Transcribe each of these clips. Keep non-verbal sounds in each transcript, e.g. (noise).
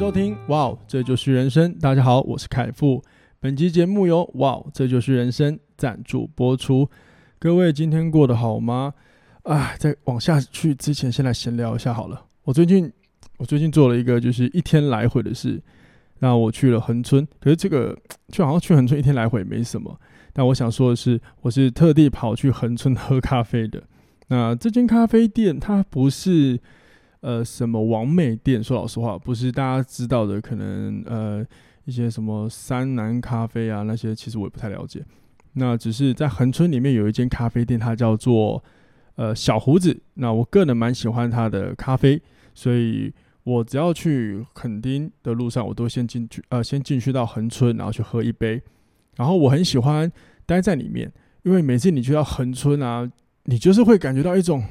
收听，哇哦，这就是人生。大家好，我是凯富。本期节目由哇哦，这就是人生赞助播出。各位今天过得好吗？啊，在往下去之前，先来闲聊一下好了。我最近，我最近做了一个就是一天来回的事。那我去了恒春，可是这个就好像去恒春一天来回没什么。但我想说的是，我是特地跑去恒春喝咖啡的。那这间咖啡店它不是。呃，什么王美店？说老实话，不是大家知道的，可能呃一些什么山南咖啡啊那些，其实我也不太了解。那只是在恒春里面有一间咖啡店，它叫做呃小胡子。那我个人蛮喜欢它的咖啡，所以我只要去垦丁的路上，我都先进去呃先进去到恒春，然后去喝一杯。然后我很喜欢待在里面，因为每次你去到恒春啊，你就是会感觉到一种。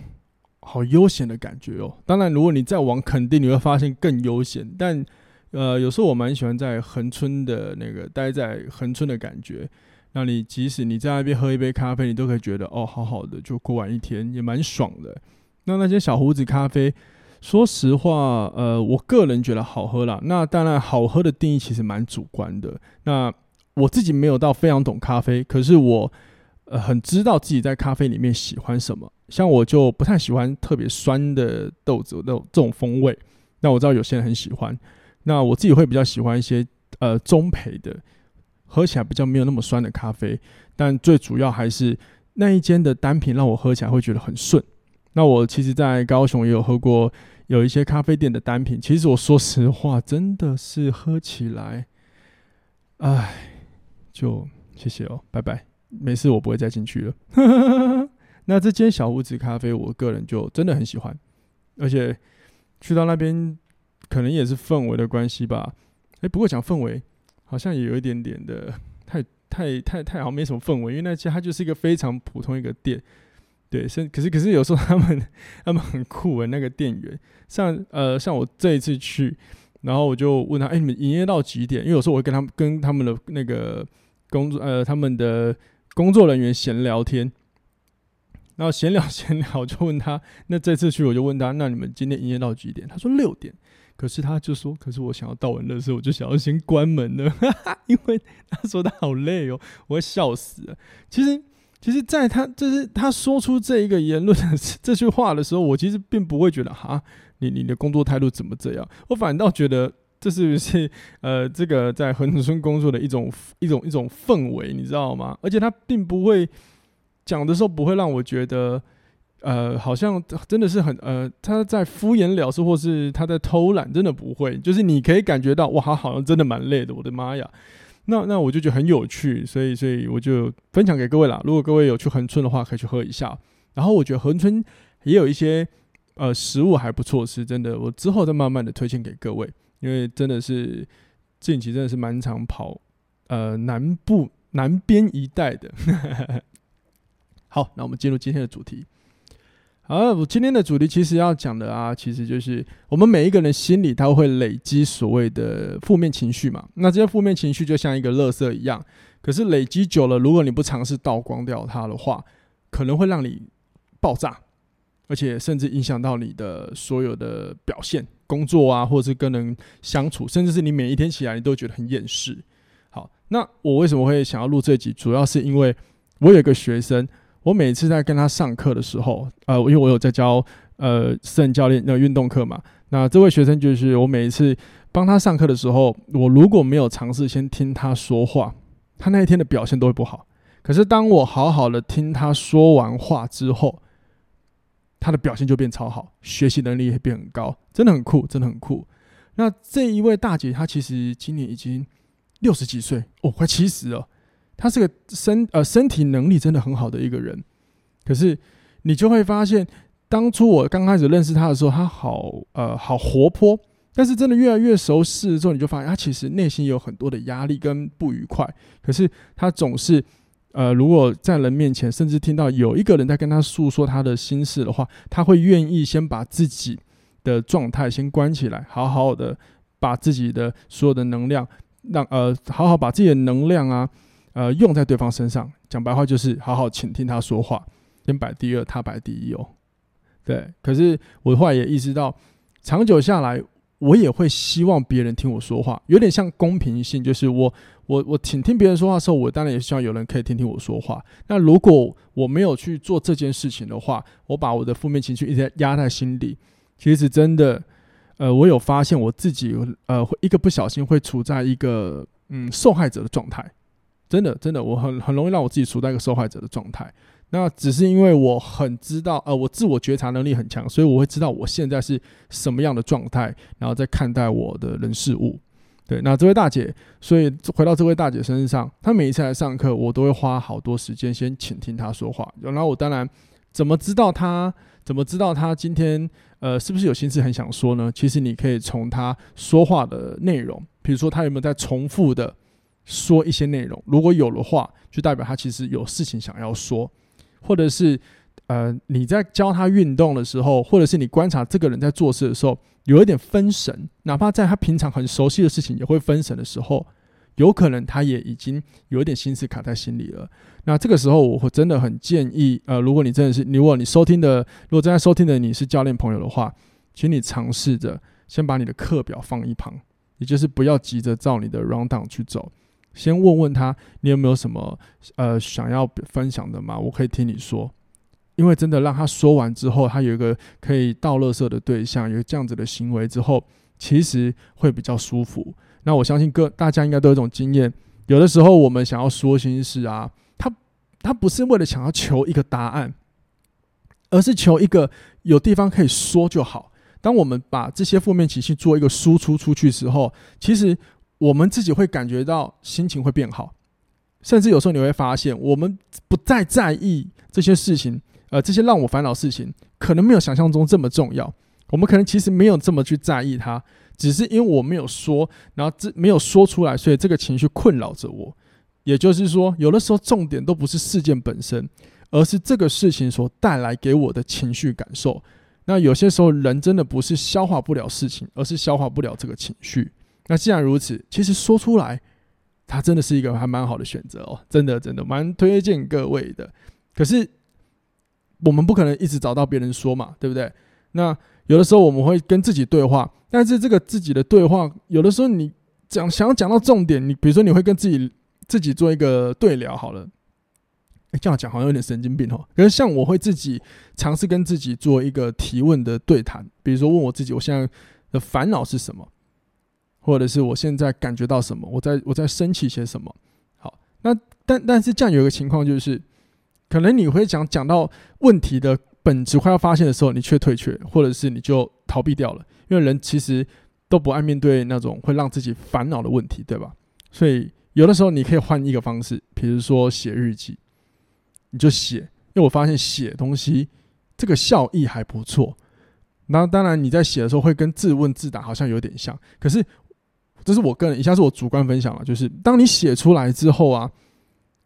好悠闲的感觉哦！当然，如果你再往垦丁，你会发现更悠闲。但，呃，有时候我蛮喜欢在恒春的那个待在恒春的感觉。那你即使你在那边喝一杯咖啡，你都可以觉得哦，好好的就过完一天，也蛮爽的。那那些小胡子咖啡，说实话，呃，我个人觉得好喝啦。那当然，好喝的定义其实蛮主观的。那我自己没有到非常懂咖啡，可是我呃很知道自己在咖啡里面喜欢什么。像我就不太喜欢特别酸的豆子的这种风味，那我知道有些人很喜欢，那我自己会比较喜欢一些呃中培的，喝起来比较没有那么酸的咖啡，但最主要还是那一间的单品让我喝起来会觉得很顺。那我其实，在高雄也有喝过有一些咖啡店的单品，其实我说实话，真的是喝起来，唉，就谢谢哦，拜拜，没事，我不会再进去了。(laughs) 那这间小屋子咖啡，我个人就真的很喜欢，而且去到那边，可能也是氛围的关系吧。哎，不过讲氛围，好像也有一点点的太太太太好像没什么氛围，因为那家它就是一个非常普通一个店。对，是可是可是有时候他们他们很酷的那个店员，像呃像我这一次去，然后我就问他，哎，你们营业到几点？因为有时候我会跟他们跟他们的那个工作呃他们的工作人员闲聊天。然后闲聊闲聊，就问他，(laughs) 那这次去我就问他，那你们今天营业到几点？他说六点。可是他就说，可是我想要到完的时候，我就想要先关门了，哈 (laughs) 哈因为他说他好累哦，我会笑死了。其实，其实，在他就是他说出这一个言论的 (laughs) 这句话的时候，我其实并不会觉得哈，你你的工作态度怎么这样？我反倒觉得这是不是呃，这个在恒春工作的一种一种一种氛围，你知道吗？而且他并不会。讲的时候不会让我觉得，呃，好像真的是很呃，他在敷衍了事，或是他在偷懒，真的不会。就是你可以感觉到，哇，他好像真的蛮累的。我的妈呀，那那我就觉得很有趣，所以所以我就分享给各位啦。如果各位有去恒春的话，可以去喝一下。然后我觉得恒春也有一些呃食物还不错是，真的，我之后再慢慢的推荐给各位，因为真的是近期真的是蛮常跑呃南部南边一带的。(laughs) 好，那我们进入今天的主题。好，我今天的主题其实要讲的啊，其实就是我们每一个人心里，他会累积所谓的负面情绪嘛。那这些负面情绪就像一个垃圾一样，可是累积久了，如果你不尝试倒光掉它的话，可能会让你爆炸，而且甚至影响到你的所有的表现、工作啊，或者是跟人相处，甚至是你每一天起来你都觉得很厌世。好，那我为什么会想要录这集？主要是因为我有一个学生。我每次在跟他上课的时候，呃，因为我有在教呃私人教练的运动课嘛，那这位学生就是我每一次帮他上课的时候，我如果没有尝试先听他说话，他那一天的表现都会不好。可是当我好好的听他说完话之后，他的表现就变超好，学习能力也变很高，真的很酷，真的很酷。那这一位大姐，她其实今年已经六十几岁哦，快七十了。她是个身呃身体能力真的很好的一个人，可是你就会发现，当初我刚开始认识她的时候，她好呃好活泼，但是真的越来越熟识之后，你就发现她其实内心有很多的压力跟不愉快。可是她总是，呃，如果在人面前，甚至听到有一个人在跟他诉说他的心事的话，他会愿意先把自己的状态先关起来，好好的把自己的所有的能量，让呃，好好把自己的能量啊，呃，用在对方身上。讲白话就是好好倾听他说话，先摆第二，他摆第一哦。对，可是我后来也意识到，长久下来。我也会希望别人听我说话，有点像公平性，就是我我我倾听别人说话的时候，我当然也希望有人可以听听我说话。那如果我没有去做这件事情的话，我把我的负面情绪一直压在心里，其实真的，呃，我有发现我自己，呃，会一个不小心会处在一个嗯受害者的状态，真的真的，我很很容易让我自己处在一个受害者的状态。那只是因为我很知道，呃，我自我觉察能力很强，所以我会知道我现在是什么样的状态，然后再看待我的人事物。对，那这位大姐，所以回到这位大姐身上，她每一次来上课，我都会花好多时间先倾听她说话。然后我当然怎么知道她，怎么知道她今天呃是不是有心事很想说呢？其实你可以从她说话的内容，比如说她有没有在重复的说一些内容，如果有的话，就代表她其实有事情想要说。或者是，呃，你在教他运动的时候，或者是你观察这个人在做事的时候，有一点分神，哪怕在他平常很熟悉的事情也会分神的时候，有可能他也已经有一点心思卡在心里了。那这个时候，我会真的很建议，呃，如果你真的是，如果你收听的，如果正在收听的你是教练朋友的话，请你尝试着先把你的课表放一旁，也就是不要急着照你的 round down 去走。先问问他，你有没有什么呃想要分享的吗？我可以听你说，因为真的让他说完之后，他有一个可以倒垃圾的对象，有这样子的行为之后，其实会比较舒服。那我相信各大家应该都有一种经验，有的时候我们想要说心事啊，他他不是为了想要求一个答案，而是求一个有地方可以说就好。当我们把这些负面情绪做一个输出出去时候，其实。我们自己会感觉到心情会变好，甚至有时候你会发现，我们不再在意这些事情，呃，这些让我烦恼的事情，可能没有想象中这么重要。我们可能其实没有这么去在意它，只是因为我没有说，然后这没有说出来，所以这个情绪困扰着我。也就是说，有的时候重点都不是事件本身，而是这个事情所带来给我的情绪感受。那有些时候，人真的不是消化不了事情，而是消化不了这个情绪。那既然如此，其实说出来，它真的是一个还蛮好的选择哦，真的真的蛮推荐各位的。可是我们不可能一直找到别人说嘛，对不对？那有的时候我们会跟自己对话，但是这个自己的对话，有的时候你讲想要讲到重点，你比如说你会跟自己自己做一个对聊好了。哎，这样讲好像有点神经病哦。可是像我会自己尝试跟自己做一个提问的对谈，比如说问我自己，我现在的烦恼是什么？或者是我现在感觉到什么？我在我在升起些什么？好，那但但是这样有一个情况就是，可能你会讲讲到问题的本质快要发现的时候，你却退却，或者是你就逃避掉了。因为人其实都不爱面对那种会让自己烦恼的问题，对吧？所以有的时候你可以换一个方式，比如说写日记，你就写。因为我发现写东西这个效益还不错。那当然你在写的时候会跟自问自答好像有点像，可是。这是我个人，以下是我主观分享了，就是当你写出来之后啊，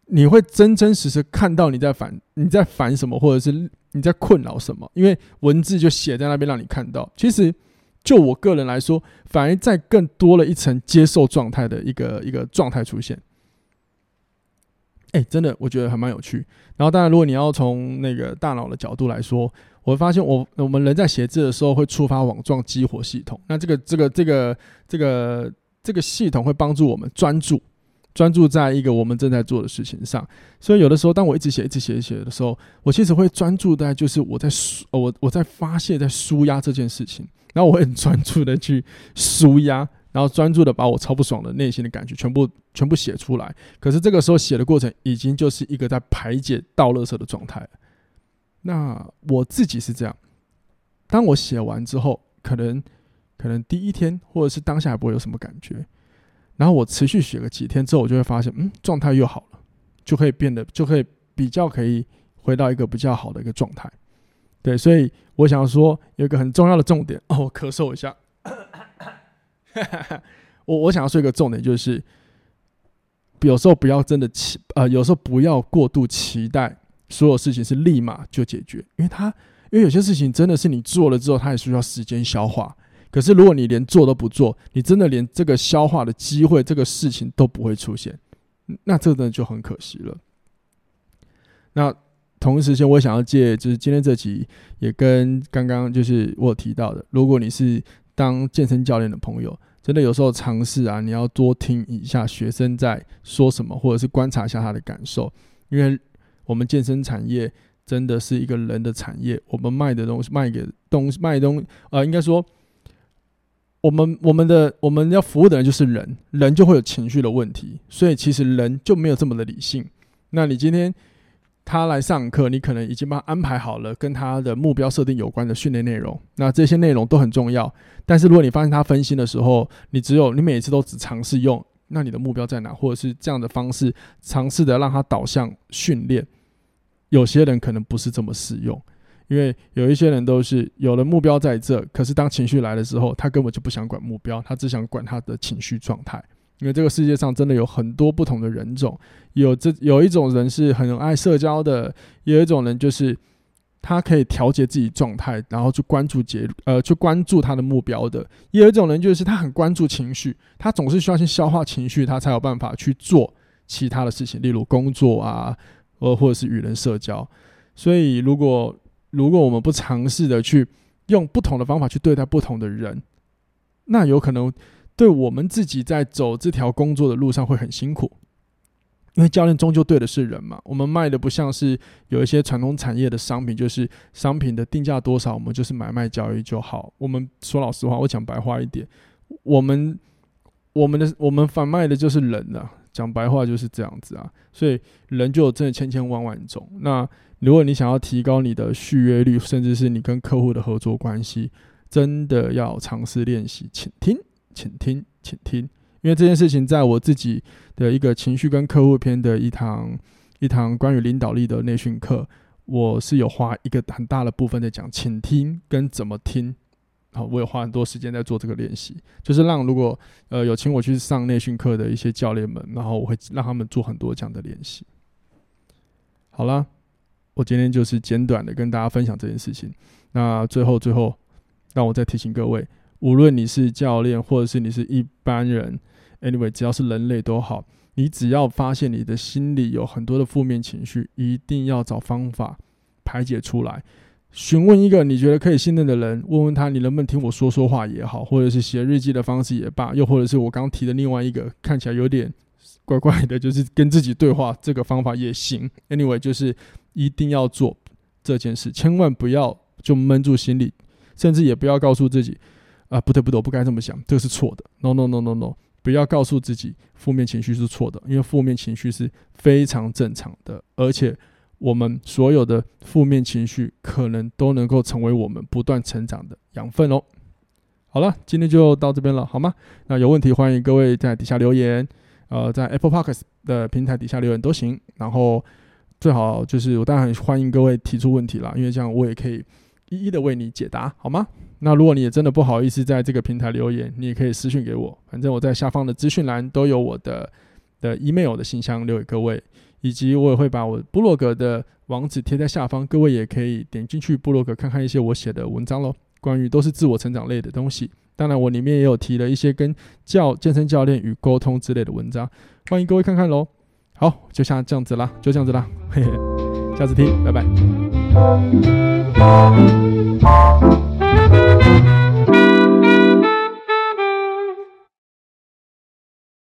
你会真真实实看到你在烦你在烦什么，或者是你在困扰什么，因为文字就写在那边让你看到。其实就我个人来说，反而在更多了一层接受状态的一个一个状态出现。哎，真的，我觉得还蛮有趣。然后当然，如果你要从那个大脑的角度来说，我会发现我我们人在写字的时候会触发网状激活系统。那这个这个这个这个。这个系统会帮助我们专注，专注在一个我们正在做的事情上。所以有的时候，当我一直写、一直写、写的时候，我其实会专注在就是我在舒，我我在发泄、在舒压这件事情。然后我很专注的去舒压，然后专注的把我超不爽的内心的感觉全部全部写出来。可是这个时候写的过程已经就是一个在排解倒垃圾的状态。那我自己是这样，当我写完之后，可能。可能第一天或者是当下不会有什么感觉，然后我持续学个几天之后，我就会发现，嗯，状态又好了，就可以变得，就可以比较可以回到一个比较好的一个状态。对，所以我想说有一个很重要的重点，哦，我咳嗽一下。(coughs) 我我想要说一个重点，就是有时候不要真的期，呃，有时候不要过度期待所有事情是立马就解决，因为它，因为有些事情真的是你做了之后，它也需要时间消化。可是如果你连做都不做，你真的连这个消化的机会，这个事情都不会出现，那这个就很可惜了。那同时间，我想要借就是今天这集，也跟刚刚就是我提到的，如果你是当健身教练的朋友，真的有时候尝试啊，你要多听一下学生在说什么，或者是观察一下他的感受，因为我们健身产业真的是一个人的产业，我们卖的东西卖给东西卖东呃，应该说。我们我们的我们要服务的人就是人，人就会有情绪的问题，所以其实人就没有这么的理性。那你今天他来上课，你可能已经帮他安排好了跟他的目标设定有关的训练内容，那这些内容都很重要。但是如果你发现他分心的时候，你只有你每次都只尝试用，那你的目标在哪？或者是这样的方式尝试的让他导向训练，有些人可能不是这么适用。因为有一些人都是有了目标在这，可是当情绪来的时候，他根本就不想管目标，他只想管他的情绪状态。因为这个世界上真的有很多不同的人种，有这有一种人是很爱社交的，有一种人就是他可以调节自己状态，然后去关注结呃去关注他的目标的。也有一种人就是他很关注情绪，他总是需要去消化情绪，他才有办法去做其他的事情，例如工作啊，呃或者是与人社交。所以如果如果我们不尝试的去用不同的方法去对待不同的人，那有可能对我们自己在走这条工作的路上会很辛苦。因为教练终究对的是人嘛，我们卖的不像是有一些传统产业的商品，就是商品的定价多少，我们就是买卖交易就好。我们说老实话，我讲白话一点，我们我们的我们贩卖的就是人啊，讲白话就是这样子啊。所以人就真的千千万万种。那如果你想要提高你的续约率，甚至是你跟客户的合作关系，真的要尝试练习，倾听，倾听，倾听。因为这件事情，在我自己的一个情绪跟客户篇的一堂一堂关于领导力的内训课，我是有花一个很大的部分在讲倾听跟怎么听。好，我有花很多时间在做这个练习，就是让如果呃有请我去上内训课的一些教练们，然后我会让他们做很多这样的练习。好了。我今天就是简短的跟大家分享这件事情。那最后最后，让我再提醒各位，无论你是教练或者是你是一般人，anyway，只要是人类都好，你只要发现你的心里有很多的负面情绪，一定要找方法排解出来。询问一个你觉得可以信任的人，问问他你能不能听我说说话也好，或者是写日记的方式也罢，又或者是我刚提的另外一个看起来有点怪怪的，就是跟自己对话这个方法也行。anyway，就是。一定要做这件事，千万不要就闷住心里，甚至也不要告诉自己，啊，不对不对，我不该这么想，这个是错的。No no no no no，不要告诉自己负面情绪是错的，因为负面情绪是非常正常的，而且我们所有的负面情绪可能都能够成为我们不断成长的养分哦。好了，今天就到这边了，好吗？那有问题欢迎各位在底下留言，呃，在 Apple Podcast 的平台底下留言都行，然后。最好就是我当然欢迎各位提出问题啦，因为这样我也可以一一的为你解答，好吗？那如果你也真的不好意思在这个平台留言，你也可以私信给我，反正我在下方的资讯栏都有我的的 email 的信箱留给各位，以及我也会把我部落格的网址贴在下方，各位也可以点进去部落格看看一些我写的文章喽，关于都是自我成长类的东西。当然我里面也有提了一些跟教健身教练与沟通之类的文章，欢迎各位看看喽。好，就像这样子啦，就这样子啦，嘿嘿，下次听，拜拜。